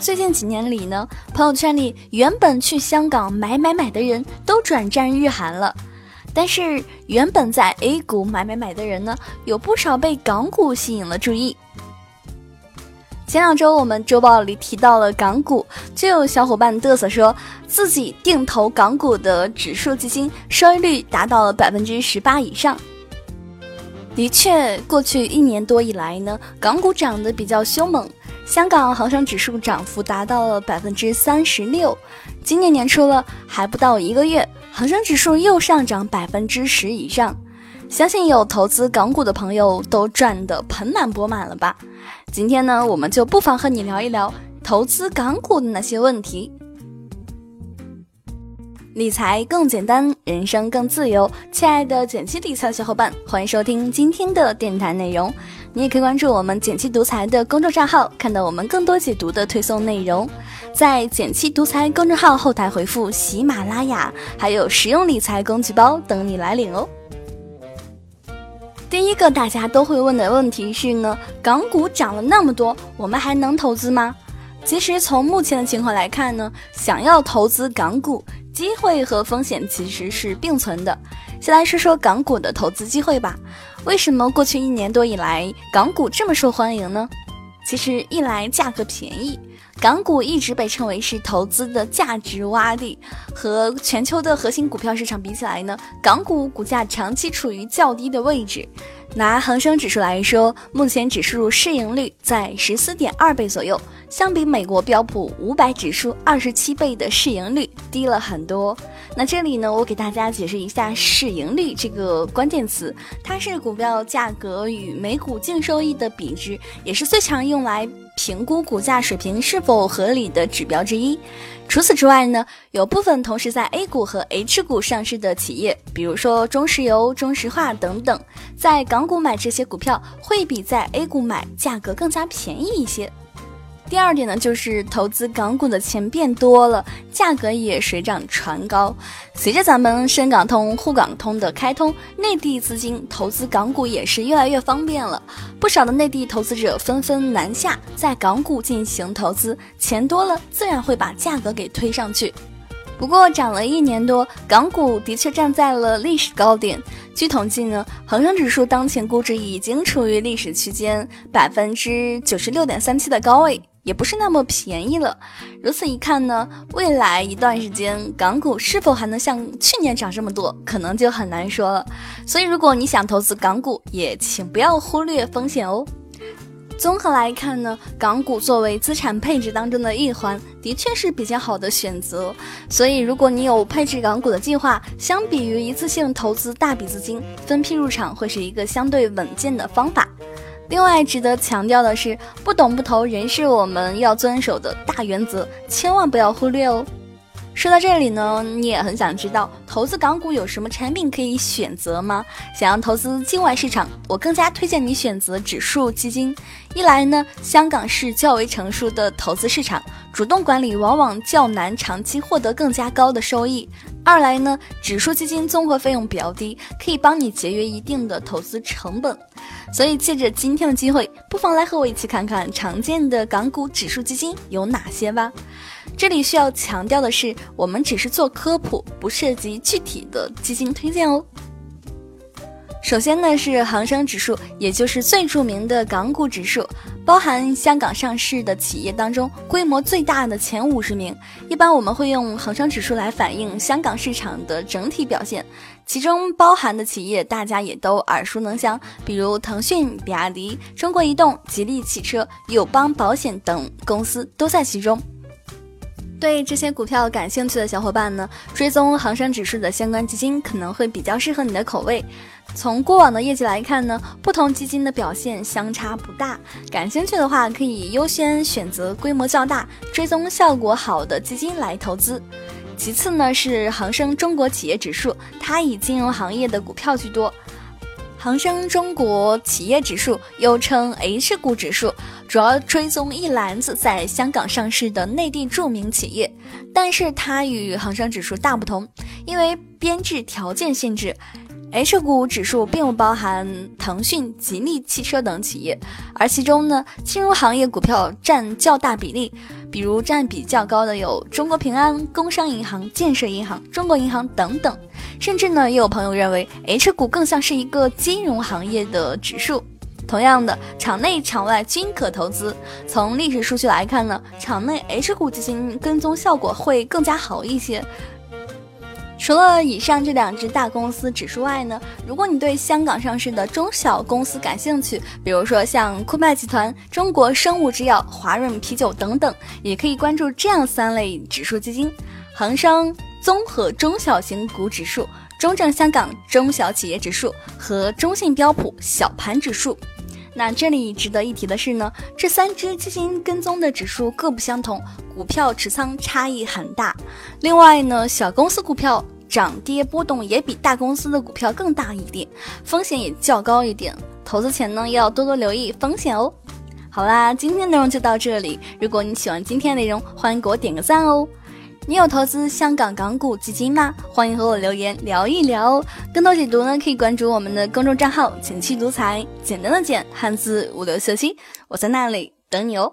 最近几年里呢，朋友圈里原本去香港买买买的人都转战日韩了，但是原本在 A 股买买买的人呢，有不少被港股吸引了注意。前两周我们周报里提到了港股，就有小伙伴嘚瑟说自己定投港股的指数基金收益率达到了百分之十八以上。的确，过去一年多以来呢，港股涨得比较凶猛。香港恒生指数涨幅达到了百分之三十六，今年年初了还不到一个月，恒生指数又上涨百分之十以上，相信有投资港股的朋友都赚得盆满钵满了吧？今天呢，我们就不妨和你聊一聊投资港股的那些问题。理财更简单，人生更自由。亲爱的简七理财小伙伴，欢迎收听今天的电台内容。你也可以关注我们简七独裁的公众账号，看到我们更多解读的推送内容。在简七独裁公众号后台回复“喜马拉雅”，还有实用理财工具包等你来领哦。第一个大家都会问的问题是呢，港股涨了那么多，我们还能投资吗？其实从目前的情况来看呢，想要投资港股。机会和风险其实是并存的。先来说说港股的投资机会吧。为什么过去一年多以来港股这么受欢迎呢？其实一来价格便宜，港股一直被称为是投资的价值洼地，和全球的核心股票市场比起来呢，港股股价长期处于较低的位置。拿恒生指数来说，目前指数市盈率在十四点二倍左右。相比美国标普五百指数二十七倍的市盈率低了很多。那这里呢，我给大家解释一下市盈率这个关键词，它是股票价格与每股净收益的比值，也是最常用来评估股价水平是否合理的指标之一。除此之外呢，有部分同时在 A 股和 H 股上市的企业，比如说中石油、中石化等等，在港港股买这些股票会比在 A 股买价格更加便宜一些。第二点呢，就是投资港股的钱变多了，价格也水涨船高。随着咱们深港通、沪港通的开通，内地资金投资港股也是越来越方便了。不少的内地投资者纷纷南下，在港股进行投资，钱多了，自然会把价格给推上去。不过涨了一年多，港股的确站在了历史高点。据统计呢，恒生指数当前估值已经处于历史区间百分之九十六点三七的高位。也不是那么便宜了。如此一看呢，未来一段时间港股是否还能像去年涨这么多，可能就很难说了。所以，如果你想投资港股，也请不要忽略风险哦。综合来看呢，港股作为资产配置当中的一环，的确是比较好的选择。所以，如果你有配置港股的计划，相比于一次性投资大笔资金，分批入场会是一个相对稳健的方法。另外值得强调的是，不懂不投仍是我们要遵守的大原则，千万不要忽略哦。说到这里呢，你也很想知道投资港股有什么产品可以选择吗？想要投资境外市场，我更加推荐你选择指数基金。一来呢，香港是较为成熟的投资市场，主动管理往往较难长期获得更加高的收益；二来呢，指数基金综合费用比较低，可以帮你节约一定的投资成本。所以借着今天的机会，不妨来和我一起看看常见的港股指数基金有哪些吧。这里需要强调的是，我们只是做科普，不涉及具体的基金推荐哦。首先呢是恒生指数，也就是最著名的港股指数，包含香港上市的企业当中规模最大的前五十名。一般我们会用恒生指数来反映香港市场的整体表现，其中包含的企业大家也都耳熟能详，比如腾讯、比亚迪、中国移动、吉利汽车、友邦保险等公司都在其中。对这些股票感兴趣的小伙伴呢，追踪恒生指数的相关基金可能会比较适合你的口味。从过往的业绩来看呢，不同基金的表现相差不大。感兴趣的话，可以优先选择规模较大、追踪效果好的基金来投资。其次呢，是恒生中国企业指数，它以金融行业的股票居多。恒生中国企业指数又称 H 股指数，主要追踪一篮子在香港上市的内地著名企业，但是它与恒生指数大不同，因为编制条件限制，H 股指数并不包含腾讯、吉利汽车等企业，而其中呢，金融行业股票占较大比例，比如占比较高的有中国平安、工商银行、建设银行、中国银行等等。甚至呢，也有朋友认为 H 股更像是一个金融行业的指数。同样的，场内场外均可投资。从历史数据来看呢，场内 H 股基金跟踪效果会更加好一些。除了以上这两只大公司指数外呢，如果你对香港上市的中小公司感兴趣，比如说像酷派集团、中国生物制药、华润啤酒等等，也可以关注这样三类指数基金：恒生综合中小型股指数、中证香港中小企业指数和中信标普小盘指数。那这里值得一提的是呢，这三只基金跟踪的指数各不相同，股票持仓差异很大。另外呢，小公司股票涨跌波动也比大公司的股票更大一点，风险也较高一点。投资前呢，要多多留意风险哦。好啦，今天内容就到这里。如果你喜欢今天内容，欢迎给我点个赞哦。你有投资香港港股基金吗？欢迎和我留言聊一聊哦。更多解读呢，可以关注我们的公众账号“简七独裁”，简单的简，汉字五六四七，我在那里等你哦。